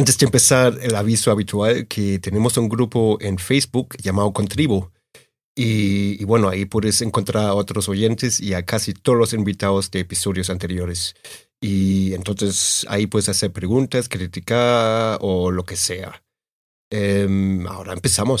Antes de empezar, el aviso habitual que tenemos un grupo en Facebook llamado Contribo. Y, y, bueno, ahí puedes encontrar a otros oyentes y a casi todos los invitados de episodios anteriores. Y entonces ahí puedes hacer preguntas, criticar o lo que sea. Eh, ahora empezamos.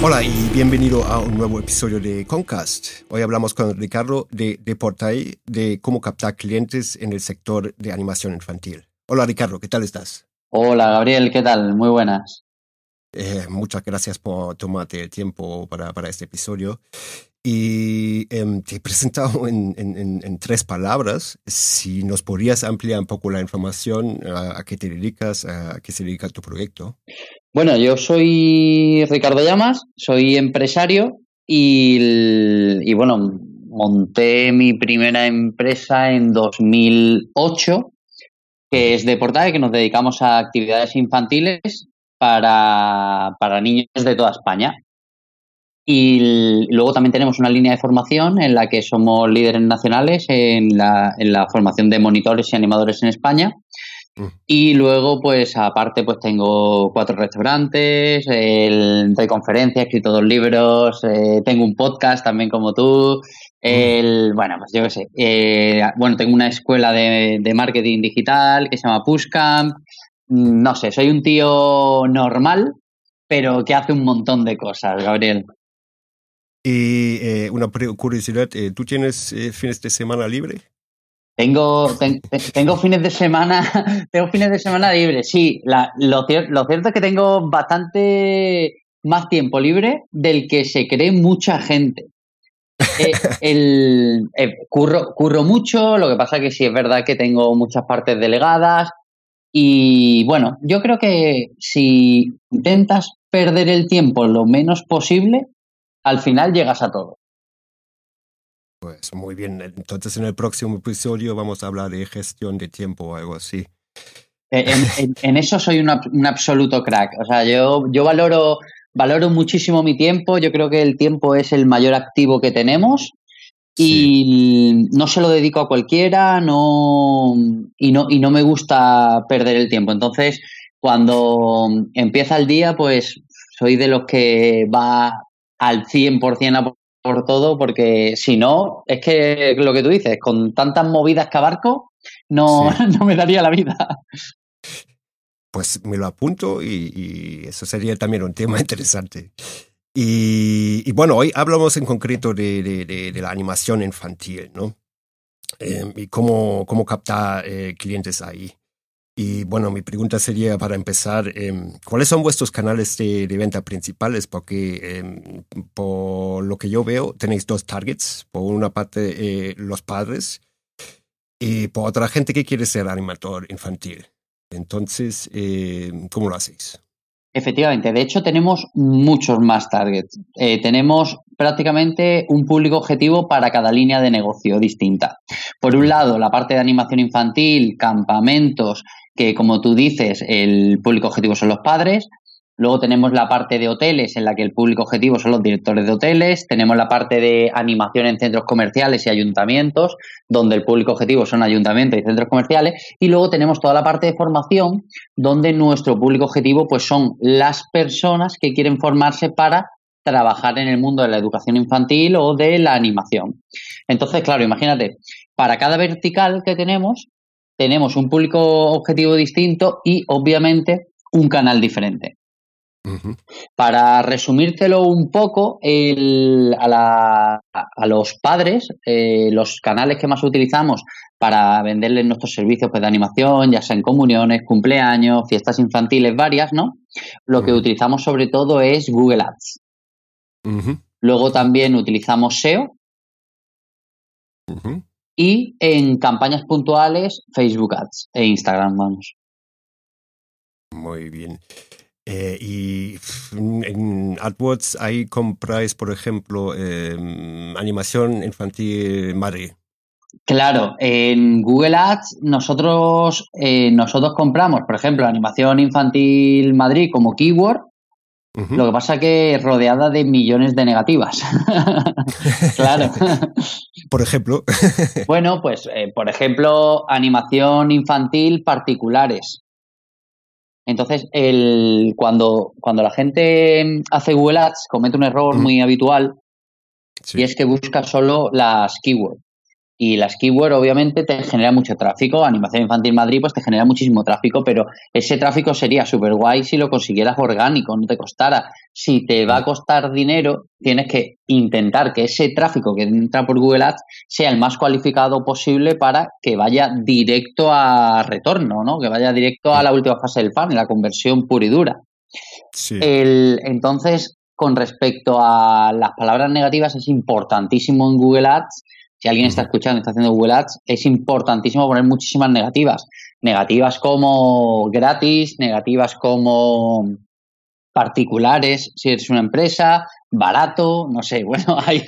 Hola y bienvenido a un nuevo episodio de Concast. Hoy hablamos con Ricardo de, de Portai de cómo captar clientes en el sector de animación infantil. Hola Ricardo, ¿qué tal estás? Hola Gabriel, ¿qué tal? Muy buenas. Eh, muchas gracias por tomarte el tiempo para, para este episodio. Y eh, te he presentado en, en, en, tres palabras. Si nos podrías ampliar un poco la información, a, a qué te dedicas, a qué se dedica tu proyecto. Bueno, yo soy Ricardo Llamas, soy empresario y, bueno, monté mi primera empresa en 2008, que es de Portae, que nos dedicamos a actividades infantiles para, para niños de toda España. Y luego también tenemos una línea de formación en la que somos líderes nacionales en la, en la formación de monitores y animadores en España. Y luego, pues aparte, pues tengo cuatro restaurantes, el, doy conferencias, escrito dos libros, eh, tengo un podcast también como tú. Bueno, pues yo qué sé. Eh, bueno, tengo una escuela de, marketing digital que se llama Pushcamp. No sé, soy un tío normal, pero que hace un montón de cosas, Gabriel. Y eh, una curiosidad, ¿tú tienes fines de semana libre? Tengo, ten, tengo fines de semana, tengo fines de semana libres, sí. La, lo, lo, cierto es que tengo bastante más tiempo libre del que se cree mucha gente. Eh, el, eh, curro, curro mucho, lo que pasa que sí es verdad que tengo muchas partes delegadas. Y bueno, yo creo que si intentas perder el tiempo lo menos posible, al final llegas a todo. Pues muy bien, entonces en el próximo episodio vamos a hablar de gestión de tiempo o algo así. En, en, en eso soy un absoluto crack. O sea, yo, yo valoro, valoro muchísimo mi tiempo. Yo creo que el tiempo es el mayor activo que tenemos. Y sí. no se lo dedico a cualquiera, no, y no, y no me gusta perder el tiempo. Entonces, cuando empieza el día, pues soy de los que va al 100% a por todo, porque si no, es que lo que tú dices, con tantas movidas que abarco, no, sí. no me daría la vida. Pues me lo apunto y, y eso sería también un tema interesante. Y, y, bueno, hoy hablamos en concreto de, de, de, de la animación infantil, ¿no? Eh, y cómo, cómo captar eh, clientes ahí. Y bueno, mi pregunta sería para empezar, eh, ¿cuáles son vuestros canales de, venta principales? Porque eh, por lo que yo veo, tenéis dos targets. Por una parte, eh, los padres y por otra gente que quiere ser animador infantil. Entonces, eh, ¿cómo lo hacéis? Efectivamente, de hecho tenemos muchos más targets. Eh, tenemos prácticamente un público objetivo para cada línea de negocio distinta. Por un lado, la parte de animación infantil, campamentos, que como tú dices, el público objetivo son los padres. Luego tenemos la parte de hoteles, en la que el público objetivo son los directores de hoteles. Tenemos la parte de animación en centros comerciales y ayuntamientos, donde el público objetivo son ayuntamientos y centros comerciales. Y luego tenemos toda la parte de formación, donde nuestro público objetivo pues son las personas que quieren formarse para trabajar en el mundo de la educación infantil o de la animación. Entonces, claro, imagínate, para cada vertical que tenemos, tenemos un público objetivo distinto y, obviamente, un canal diferente. Para resumírtelo un poco, a, los padres, eh, los canales que más utilizamos para venderles nuestros servicios pues, de animación, ya sea en comuniones, cumpleaños, fiestas infantiles varias, ¿no? Lo que utilizamos sobre todo es Google Ads. Luego también utilizamos SEO. Y en campañas puntuales, Facebook Ads e Instagram, vamos. Muy bien. Eh, y en AdWords ahí compráis, por ejemplo, em, animación infantil Madrid. Claro, en Google Ads nosotros, eh, nosotros compramos, por ejemplo, animación infantil Madrid como keyword. Lo que pasa que rodeada de millones de negativas. claro. por ejemplo. bueno, pues, eh, por ejemplo, animación infantil particulares. Entonces, el, cuando, cuando la gente hace Google Ads, comete un error muy habitual y es que busca solo las keywords. Y las keywords obviamente te genera mucho tráfico. Animación Infantil Madrid pues te genera muchísimo tráfico, pero ese tráfico sería súper guay si lo consiguieras orgánico, no te costara. Si te va a costar dinero, tienes que intentar que ese tráfico que entra por Google Ads sea el más cualificado posible para que vaya directo a retorno, ¿no? Que vaya directo a la última fase del funnel, la conversión pura y dura. El, entonces, con respecto a las palabras negativas, es importantísimo en Google Ads si alguien está escuchando y está haciendo Google Ads, es importantísimo poner muchísimas negativas. Negativas como gratis, negativas como particulares, si eres una empresa, barato, no sé, bueno, hay,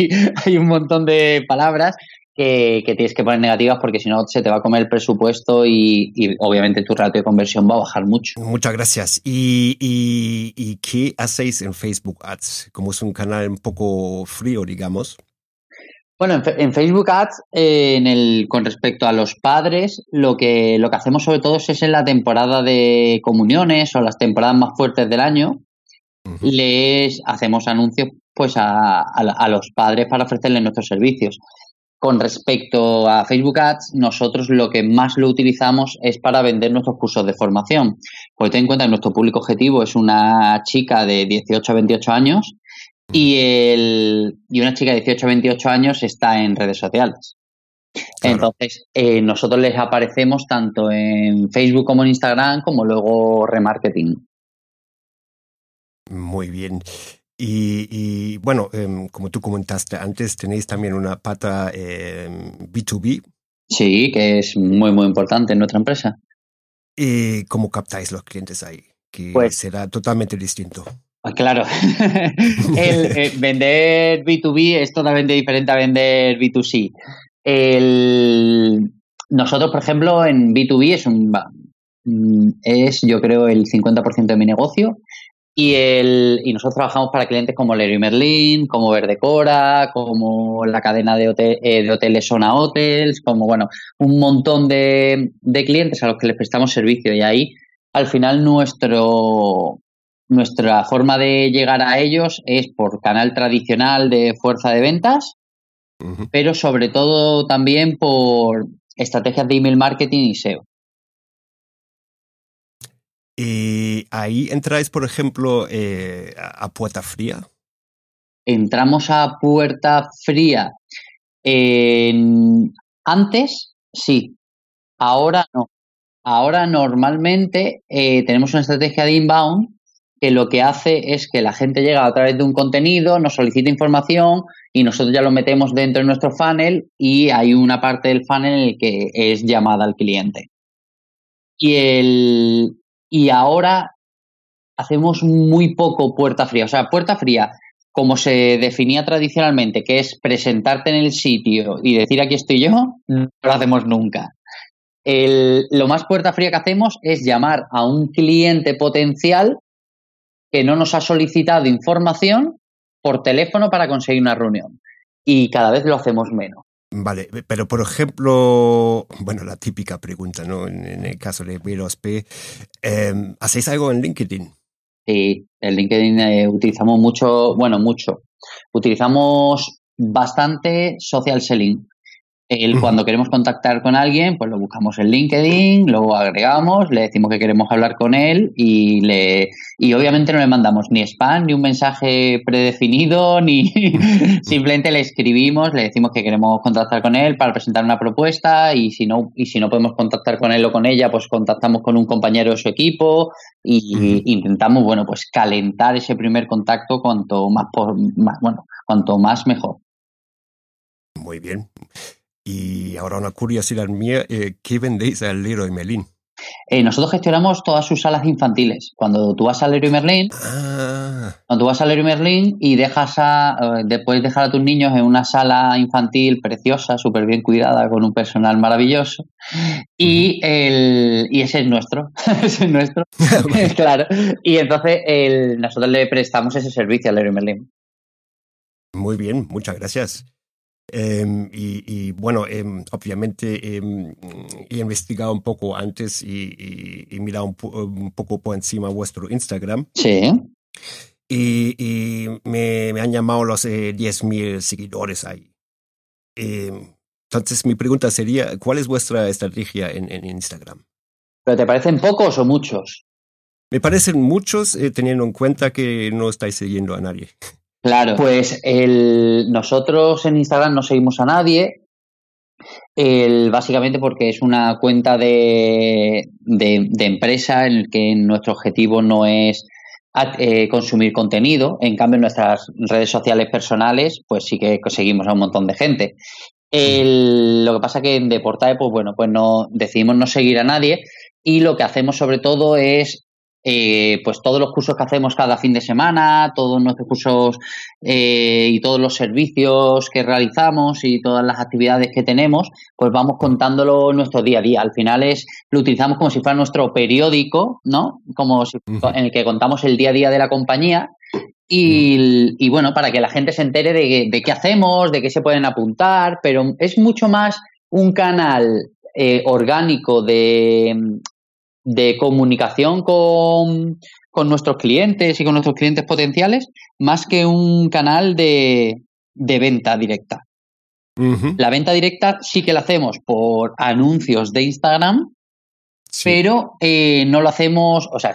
hay un montón de palabras que, tienes que poner negativas porque si no se te va a comer el presupuesto y, obviamente tu ratio de conversión va a bajar mucho. Muchas gracias. ¿Y, y qué hacéis en Facebook Ads? Como es un canal un poco frío, digamos. Bueno, en, Facebook Ads, eh, en el, con respecto a los padres, lo que, lo que hacemos sobre todo es en la temporada de comuniones o las temporadas más fuertes del año, les hacemos anuncios pues a, a, los padres para ofrecerles nuestros servicios. Con respecto a Facebook Ads, nosotros lo que más lo utilizamos es para vender nuestros cursos de formación. Porque ten en cuenta que nuestro público objetivo es una chica de 18 a 28 años y, el, y una chica de 18 a 28 años está en redes sociales. Entonces, eh, nosotros les aparecemos tanto en Facebook como en Instagram, como luego remarketing. Muy bien. Y, bueno, em, como tú comentaste antes, tenéis también una pata B2B. Em, sí, que es muy, muy importante en nuestra empresa. ¿Y cómo captáis los clientes ahí? Que pues será totalmente distinto. Ah, claro, el, eh, vender B2B es totalmente diferente a vender B2C. El, nosotros, por ejemplo, en B2B es un mm, es yo creo el 50% de mi negocio y nosotros trabajamos para clientes como Leroy Merlin, como Verdecora, como la cadena de, eh, de hoteles Zona Hotels, como bueno, un montón de, de clientes a los que les prestamos servicio y ahí al final nuestro nuestra forma de llegar a ellos es por canal tradicional de fuerza de ventas, pero sobre todo también por estrategias de email marketing y SEO. ¿Y ahí entráis, por ejemplo, eh, a puerta fría? Entramos a puerta fría. antes, sí. Ahora no. Ahora normalmente eh, tenemos una estrategia de inbound que lo que hace es que la gente llega a través de un contenido, nos solicita información y nosotros ya lo metemos dentro de nuestro funnel y hay una parte del funnel en el que es llamada al cliente. Y, el, y ahora hacemos muy poco puerta fría. O sea, puerta fría, como se definía tradicionalmente, que es presentarte en el sitio y decir aquí estoy yo, no lo hacemos nunca. lo más puerta fría que hacemos es llamar a un cliente potencial que no nos ha solicitado información por teléfono para conseguir una reunión. Y cada vez lo hacemos menos. Vale, pero por ejemplo, bueno, la típica pregunta, ¿no? En, el caso de B2P, em, ¿hacéis algo en LinkedIn? Sí, en LinkedIn eh, utilizamos mucho, bueno, mucho. Utilizamos bastante social selling. El, Cuando queremos contactar con alguien, pues lo buscamos en LinkedIn, lo agregamos, le decimos que queremos hablar con él y le y obviamente no le mandamos ni spam, ni un mensaje predefinido, ni simplemente le escribimos, le decimos que queremos contactar con él para presentar una propuesta y si no y si no podemos contactar con él o con ella, pues contactamos con un compañero de su equipo y intentamos, bueno, pues calentar ese primer contacto cuanto más, por, más bueno, cuanto más mejor. Muy bien. Y ahora una curiosidad mía, eh, ¿qué vendéis al Leroy Merlin? Eh, nosotros gestionamos todas sus salas infantiles. Cuando tú vas al Leroy Merlin, ah. cuando tú vas al Leroy Merlin y dejas a, eh, después dejar a tus niños en una sala infantil preciosa, súper bien cuidada, con un personal maravilloso, y, el, y ese es nuestro, ese es nuestro, claro. Y entonces el, nosotros le prestamos ese servicio al Leroy Merlin. Muy bien, muchas gracias. Em, y, bueno, em, obviamente em, he investigado un poco antes y, y, mirado un, poco por encima vuestro Instagram. Sí. Y, me, me, han llamado los eh, 10.000 seguidores ahí. entonces mi pregunta sería, ¿cuál es vuestra estrategia en, en, Instagram? ¿Pero te parecen pocos o muchos? Me parecen muchos eh, teniendo en cuenta que no estáis siguiendo a nadie. Claro, pues el, nosotros en Instagram no seguimos a nadie, básicamente porque es una cuenta de, de, empresa en el que nuestro objetivo no es eh, consumir contenido. En cambio, en nuestras redes sociales personales, pues sí que seguimos a un montón de gente. Lo que pasa que en Deportae, pues bueno, pues no decidimos no seguir a nadie y lo que hacemos sobre todo es eh, pues todos los cursos que hacemos cada fin de semana, todos nuestros cursos eh, y todos los servicios que realizamos y todas las actividades que tenemos, pues vamos contándolo nuestro día a día. Al final es lo utilizamos como si fuera nuestro periódico, ¿no? Como si, en el que contamos el día a día de la compañía y, bueno, para que la gente se entere de, de, qué hacemos, de qué se pueden apuntar, pero es mucho más un canal eh, orgánico de, de comunicación con, nuestros clientes y con nuestros clientes potenciales, más que un canal de, venta directa. La venta directa sí que la hacemos por anuncios de Instagram, pero eh, no lo hacemos, o sea,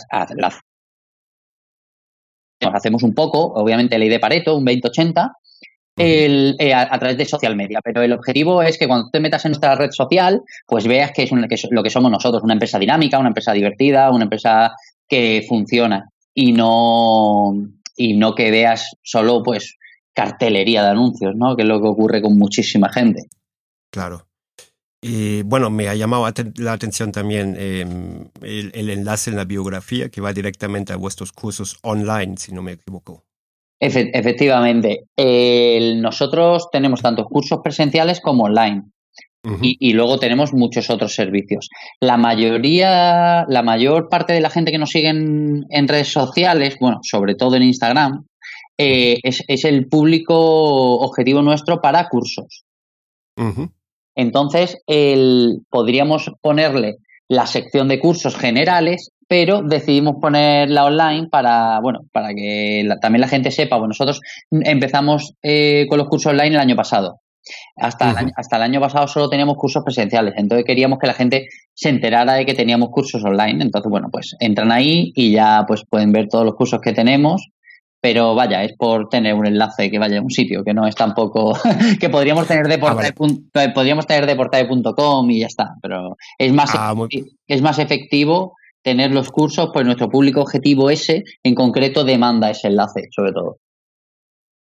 nos hacemos un poco, obviamente ley de Pareto, un 20-80, el, eh, a, través de social media. Pero el objetivo es que cuando te metas en nuestra red social, pues veas que es, lo que somos nosotros, una empresa dinámica, una empresa divertida, una empresa que funciona y no, y no que veas solo pues cartelería de anuncios, ¿no? Que es lo que ocurre con muchísima gente. Claro. Y bueno, me ha llamado la atención también em, el, el, enlace en la biografía que va directamente a vuestros cursos online, si no me equivoco efectivamente. nosotros tenemos tantos cursos presenciales como online. y, luego tenemos muchos otros servicios. La mayoría, la mayor parte de la gente que nos sigue en, redes sociales, bueno, sobre todo en Instagram, eh, es, el público objetivo nuestro para cursos. Entonces, el, podríamos ponerle la sección de cursos generales pero decidimos ponerla online para, bueno, para que también la gente sepa. Bueno, nosotros empezamos eh, con los cursos online el año pasado. Hasta, el año, hasta el año pasado solo teníamos cursos presenciales, entonces queríamos que la gente se enterara de que teníamos cursos online. Entonces, bueno, pues entran ahí y ya pues pueden ver todos los cursos que tenemos pero vaya, es por tener un enlace que vaya a un sitio, que no es tampoco que podríamos tener de ah, podríamos tener de y ya está, pero es más ah, es más efectivo tener los cursos, pues nuestro público objetivo ese en concreto demanda ese enlace, sobre todo.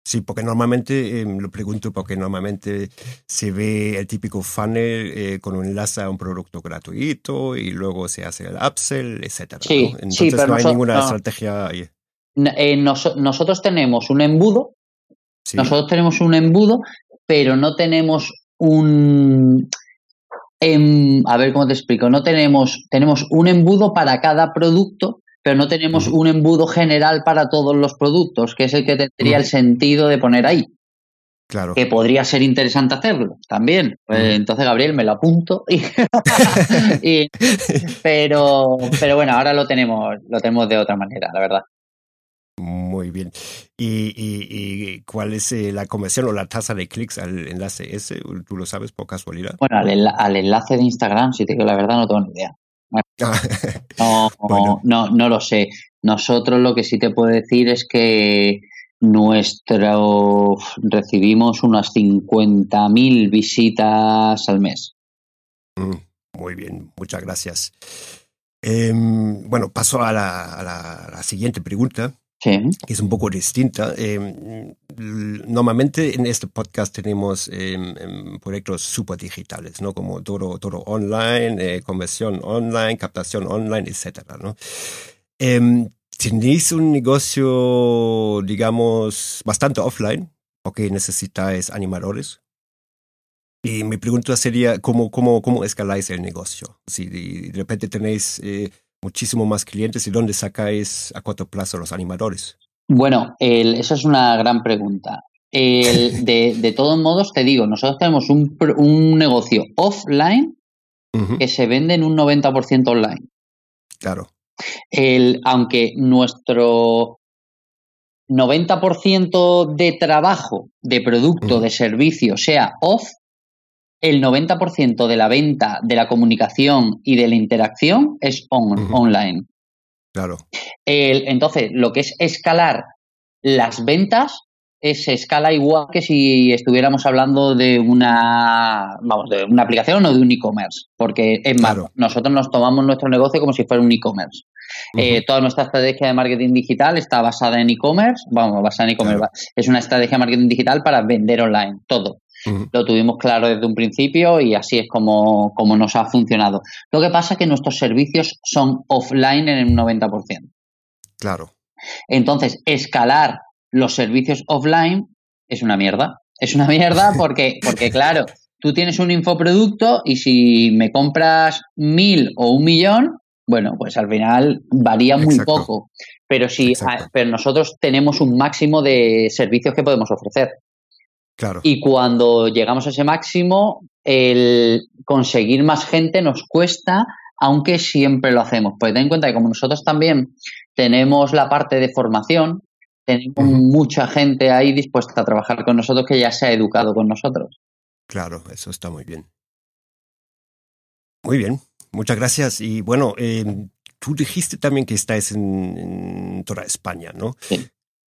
Sí, porque normalmente, em, lo pregunto porque normalmente se ve el típico funnel eh, con un enlace a un producto gratuito y luego se hace el upsell, etc. Sí, Entonces pero no hay ninguna estrategia ahí. Eh, nosotros tenemos un embudo, nosotros tenemos un embudo, pero no tenemos un, a ver cómo te explico, no tenemos, tenemos un embudo para cada producto, pero no tenemos un embudo general para todos los productos, que es el que tendría el sentido de poner ahí. Claro. Que podría ser interesante hacerlo también. Pues, entonces, Gabriel, me lo apunto. pero, pero bueno, ahora lo tenemos, lo tenemos de otra manera, la verdad. Muy bien. ¿Y, y, cuál es eh, la conversión o la tasa de clics al enlace ese? ¿Tú lo sabes por casualidad? Bueno, al, enlace de Instagram, si te digo la verdad, no tengo ni idea. No, no, no, lo sé. Nosotros lo que sí te puedo decir es que nuestro recibimos unas 50.000 visitas al mes. Mm, muy bien, muchas gracias. Em, bueno, paso a la, siguiente pregunta, que es un poco distinta. Em, normalmente en este podcast tenemos em, proyectos super digitales, ¿no? Como todo, todo online, eh, conversión online, captación online, etcétera, ¿no? ¿Tenéis un negocio, digamos, bastante offline? ¿O que necesitáis animadores? Y mi pregunta sería, ¿cómo, cómo, cómo escaláis el negocio? Si de, repente tenéis eh, muchísimo más clientes, ¿y dónde sacáis a corto plazo los animadores? Bueno, el, esa es una gran pregunta. El, de, de, todos modos, te digo, nosotros tenemos un, un negocio offline que se vende en un 90% online. Claro. El, aunque nuestro 90% de trabajo, de producto, de servicio sea off, el 90% de la venta, de la comunicación y de la interacción es online. Claro. entonces, lo que es escalar las ventas es escala igual que si estuviéramos hablando de una, vamos, de una aplicación o de un e-commerce, porque es más, nosotros nos tomamos nuestro negocio como si fuera un e-commerce. Eh, toda nuestra estrategia de marketing digital está basada en e-commerce, vamos, basada en e-commerce, es una estrategia de marketing digital para vender online, todo. Lo tuvimos claro desde un principio y así es como, como nos ha funcionado. Lo que pasa es que nuestros servicios son offline en un 90%. Claro. Entonces, escalar los servicios offline es una mierda. Es una mierda porque, porque claro, tú tienes un infoproducto y si me compras mil o un millón, bueno, pues al final varía muy poco. Pero si pero nosotros tenemos un máximo de servicios que podemos ofrecer. Y cuando llegamos a ese máximo, el conseguir más gente nos cuesta, aunque siempre lo hacemos. Pues ten en cuenta que como nosotros también tenemos la parte de formación, tenemos mucha gente ahí dispuesta a trabajar con nosotros que ya se ha educado con nosotros. Claro, eso está muy bien. Muy bien, muchas gracias. Y bueno, em, tú dijiste también que estáis en, toda España, ¿no? Sí.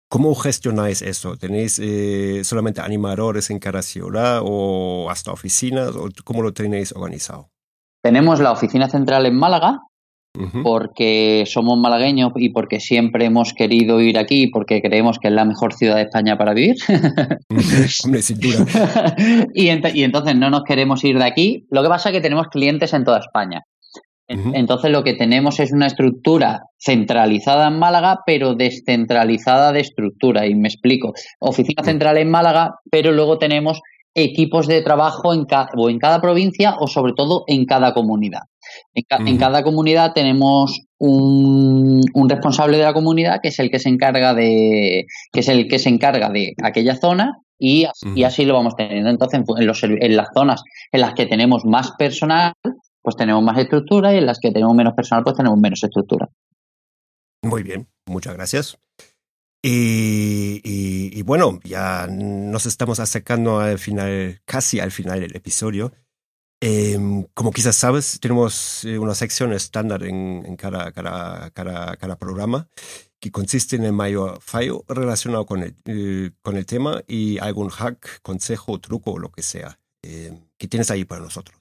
¿Cómo gestionáis eso? ¿Tenéis eh, solamente animadores en cada ciudad o hasta oficinas? ¿O ¿Cómo lo tenéis organizado? Tenemos la oficina central en Málaga, porque somos malagueños y porque siempre hemos querido ir aquí, porque creemos que es la mejor ciudad de España para vivir. Hombre, sin duda. y, y, entonces no nos queremos ir de aquí. Lo que pasa es que tenemos clientes en toda España. Entonces lo que tenemos es una estructura centralizada en Málaga, pero descentralizada de estructura. Y me explico. Oficina central en Málaga, pero luego tenemos equipos de trabajo en o en cada provincia o sobre todo en cada comunidad. En, cada comunidad tenemos un, responsable de la comunidad que es el que se encarga de que es el que se encarga de aquella zona y, así lo vamos teniendo. Entonces, en, en las zonas en las que tenemos más personal, pues tenemos más estructura y en las que tenemos menos personal, pues tenemos menos estructura. Muy bien, muchas gracias. Y, bueno, ya nos estamos acercando al final, casi al final del episodio. Em, como quizás sabes, tenemos eh, una sección estándar en, cada, cada, cada, programa que consiste en el mayor fallo relacionado con el, eh, con el tema y algún hack, consejo, truco o lo que sea. Em, que tienes ahí para nosotros?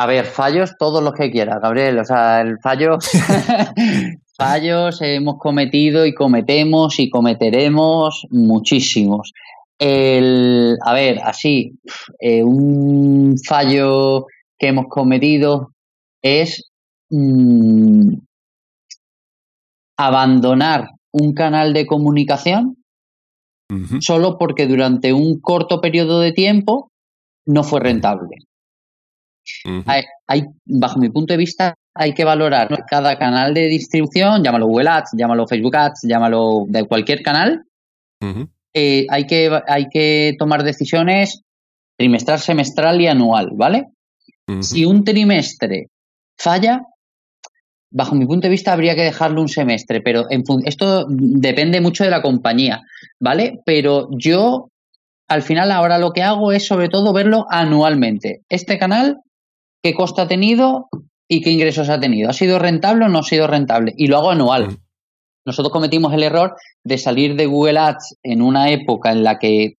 A ver, fallos todos los que quieras, Gabriel. O sea, el fallo. fallos hemos cometido y cometemos y cometeremos muchísimos. El, a ver, así, eh, un fallo que hemos cometido es mm, abandonar un canal de comunicación solo porque durante un corto periodo de tiempo no fue rentable hay, bajo mi punto de vista, hay que valorar cada canal de distribución, llámalo Google Ads, llámalo Facebook Ads, llámalo de cualquier canal. Eh, hay, que, hay que tomar decisiones trimestral, semestral y anual, ¿vale? Si un trimestre falla, bajo mi punto de vista, habría que dejarlo un semestre, pero en esto depende mucho de la compañía, ¿vale? Pero yo, al final, ahora lo que hago es sobre todo verlo anualmente. Este canal, ¿qué coste ha tenido y qué ingresos ha tenido? ¿Ha sido rentable o no ha sido rentable? Y lo hago anual. Mm. Nosotros cometimos el error de salir de Google Ads en una época en la que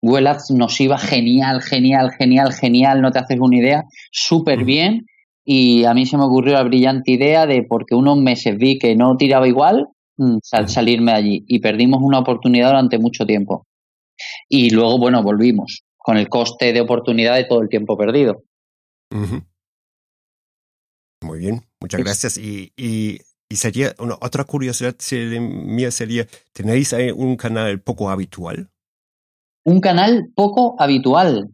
Google Ads nos iba genial, genial, genial, genial, no te haces una idea, súper bien. Y a mí se me ocurrió la brillante idea de, porque unos meses vi que no tiraba igual, mm, salirme de allí. Y perdimos una oportunidad durante mucho tiempo. Y luego, bueno, volvimos con el coste de oportunidad de todo el tiempo perdido. Muy bien, muchas gracias. Y, y, sería, una, otra curiosidad mía sería, ¿tenéis ahí un canal poco habitual? un canal poco habitual.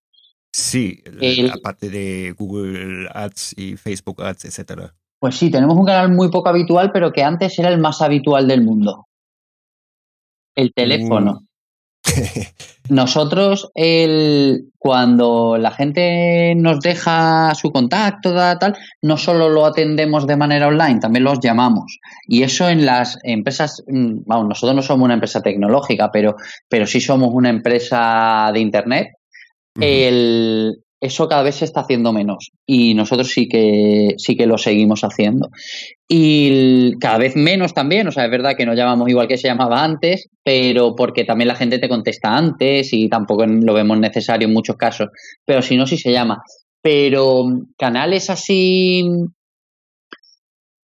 Sí, aparte de Google Ads y Facebook Ads, etcétera. Pues sí, tenemos un canal muy poco habitual, pero que antes era el más habitual del mundo. El teléfono. Nosotros, el, cuando la gente nos deja su contacto, tal, no solo lo atendemos de manera online, también los llamamos. Y eso en las empresas, mm, vamos, nosotros no somos una empresa tecnológica, pero, pero sí somos una empresa de Internet. el, eso cada vez se está haciendo menos y nosotros sí que sí que lo seguimos haciendo. Y cada vez menos también o sea es verdad que no llamamos igual que se llamaba antes pero porque también la gente te contesta antes y tampoco lo vemos necesario en muchos casos pero si no sí se llama. Pero canales así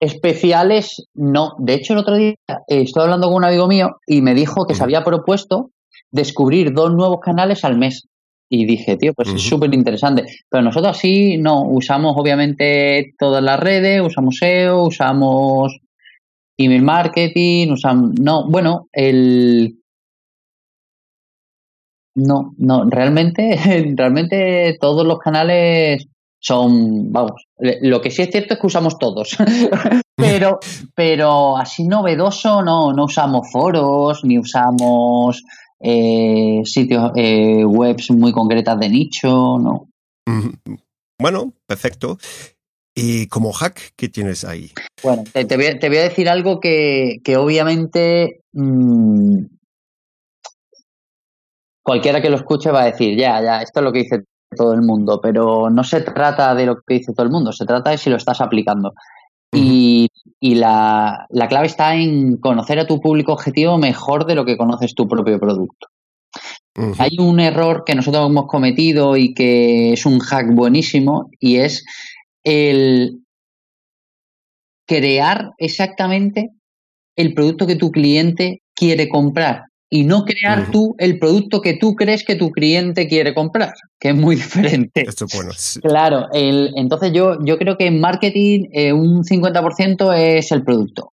especiales no. De hecho el otro día estoy hablando con un amigo mío y me dijo que se había propuesto descubrir dos nuevos canales al mes y dije, tío, pues es súper interesante. Pero nosotros sí no usamos obviamente todas las redes, usamos SEO, usamos email marketing, usamos... No, bueno, el... No, no, realmente, realmente todos los canales son, vamos, lo que sí es cierto es que usamos todos, pero, pero así novedoso no, no usamos foros, ni usamos eh, sitios eh, webs muy concretas de nicho, ¿no? Bueno, perfecto. ¿Y como hack qué tienes ahí? Bueno, te, voy, a decir algo que, obviamente mm, cualquiera que lo escuche va a decir, ya, ya, esto es lo que dice todo el mundo, pero no se trata de lo que dice todo el mundo, se trata de si lo estás aplicando. Y, la, clave está en conocer a tu público objetivo mejor de lo que conoces tu propio producto. Hay un error que nosotros hemos cometido y que es un hack buenísimo y es el crear exactamente el producto que tu cliente quiere comprar y no crear tú el producto que tú crees que tu cliente quiere comprar, que es muy diferente. Esto bueno. Claro, el, entonces yo, yo creo que en marketing eh, un 50% es el producto.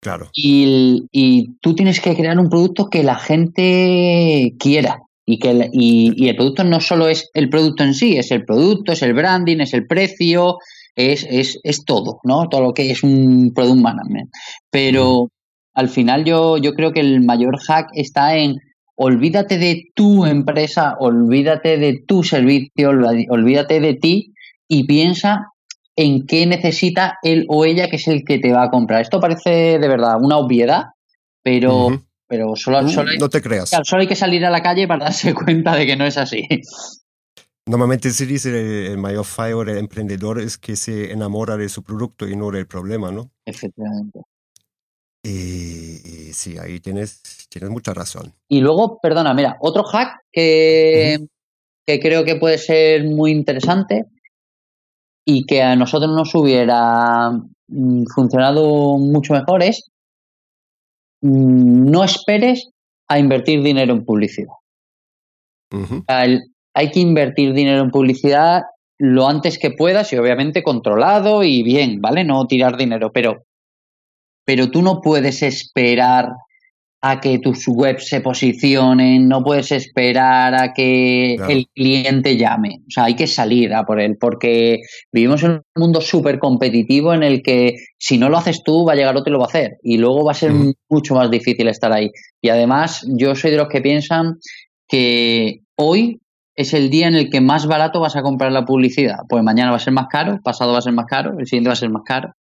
Claro. Y, y, tú tienes que crear un producto que la gente quiera. Y, que y, y, el producto no solo es el producto en sí, es el producto, es el branding, es el precio, es, es, es todo, ¿no? Todo lo que es un product management. Pero, al final yo, yo creo que el mayor hack está en olvídate de tu empresa, olvídate de tu servicio, olvídate de ti y piensa en qué necesita él o ella que es el que te va a comprar. Esto parece de verdad una obviedad, pero, pero solo, hay, no te creas. solo hay que salir a la calle para darse cuenta de que no es así. Normalmente se dice el mayor fallo del emprendedor es que se enamora de su producto y no del problema, ¿no? Efectivamente. Y, sí, ahí tienes, tienes mucha razón. Y luego, perdona, mira, otro hack que, que creo que puede ser muy interesante y que a nosotros nos hubiera mm, funcionado mucho mejor es mm, no esperes a invertir dinero en publicidad. hay que invertir dinero en publicidad lo antes que puedas y obviamente controlado y bien, ¿vale? No tirar dinero, pero pero tú no puedes esperar a que tus webs se posicionen, no puedes esperar a que el cliente llame. O sea, hay que salir a por él, porque vivimos en un mundo súper competitivo en el que si no lo haces tú, va a llegar otro y lo va a hacer. Y luego va a ser mucho más difícil estar ahí. Y además, yo soy de los que piensan que hoy es el día en el que más barato vas a comprar la publicidad. Pues mañana va a ser más caro, pasado va a ser más caro, el siguiente va a ser más caro.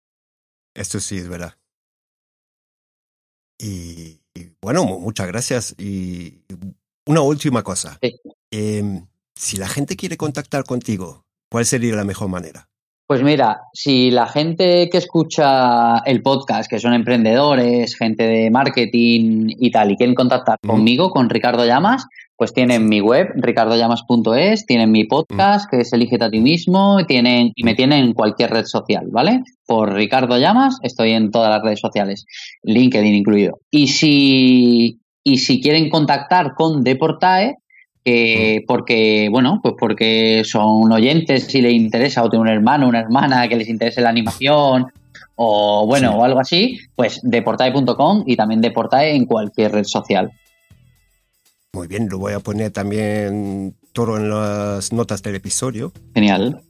Esto sí es verdad. Y, bueno, muchas gracias. Y una última cosa. Em, si la gente quiere contactar contigo, ¿cuál sería la mejor manera? Pues mira, si la gente que escucha el podcast, que son emprendedores, gente de marketing y tal, y quieren contactar conmigo, con Ricardo Llamas, pues tienen mi web, ricardollamas.es, tienen mi podcast, que es Elígete a ti mismo, y, tienen, y me tienen en cualquier red social, ¿vale? Por Ricardo Llamas, estoy en todas las redes sociales, LinkedIn incluido. Y si, y si quieren contactar con Deportae, eh, porque, bueno, pues porque son oyentes si les interesa o tienen un hermano, una hermana que les interese la animación o bueno, o algo así, pues deportae.com y también deportae en cualquier red social. Muy bien, lo voy a poner también todo en las notas del episodio. Genial.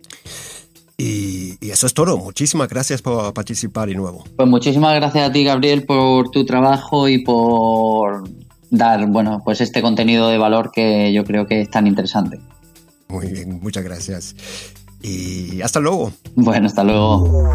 Y, y, eso es todo. Muchísimas gracias por participar de nuevo. Pues muchísimas gracias a ti, Gabriel, por tu trabajo y por dar, bueno, pues este contenido de valor que yo creo que es tan interesante. Muy bien, muchas gracias. Y hasta luego. Bueno, hasta luego.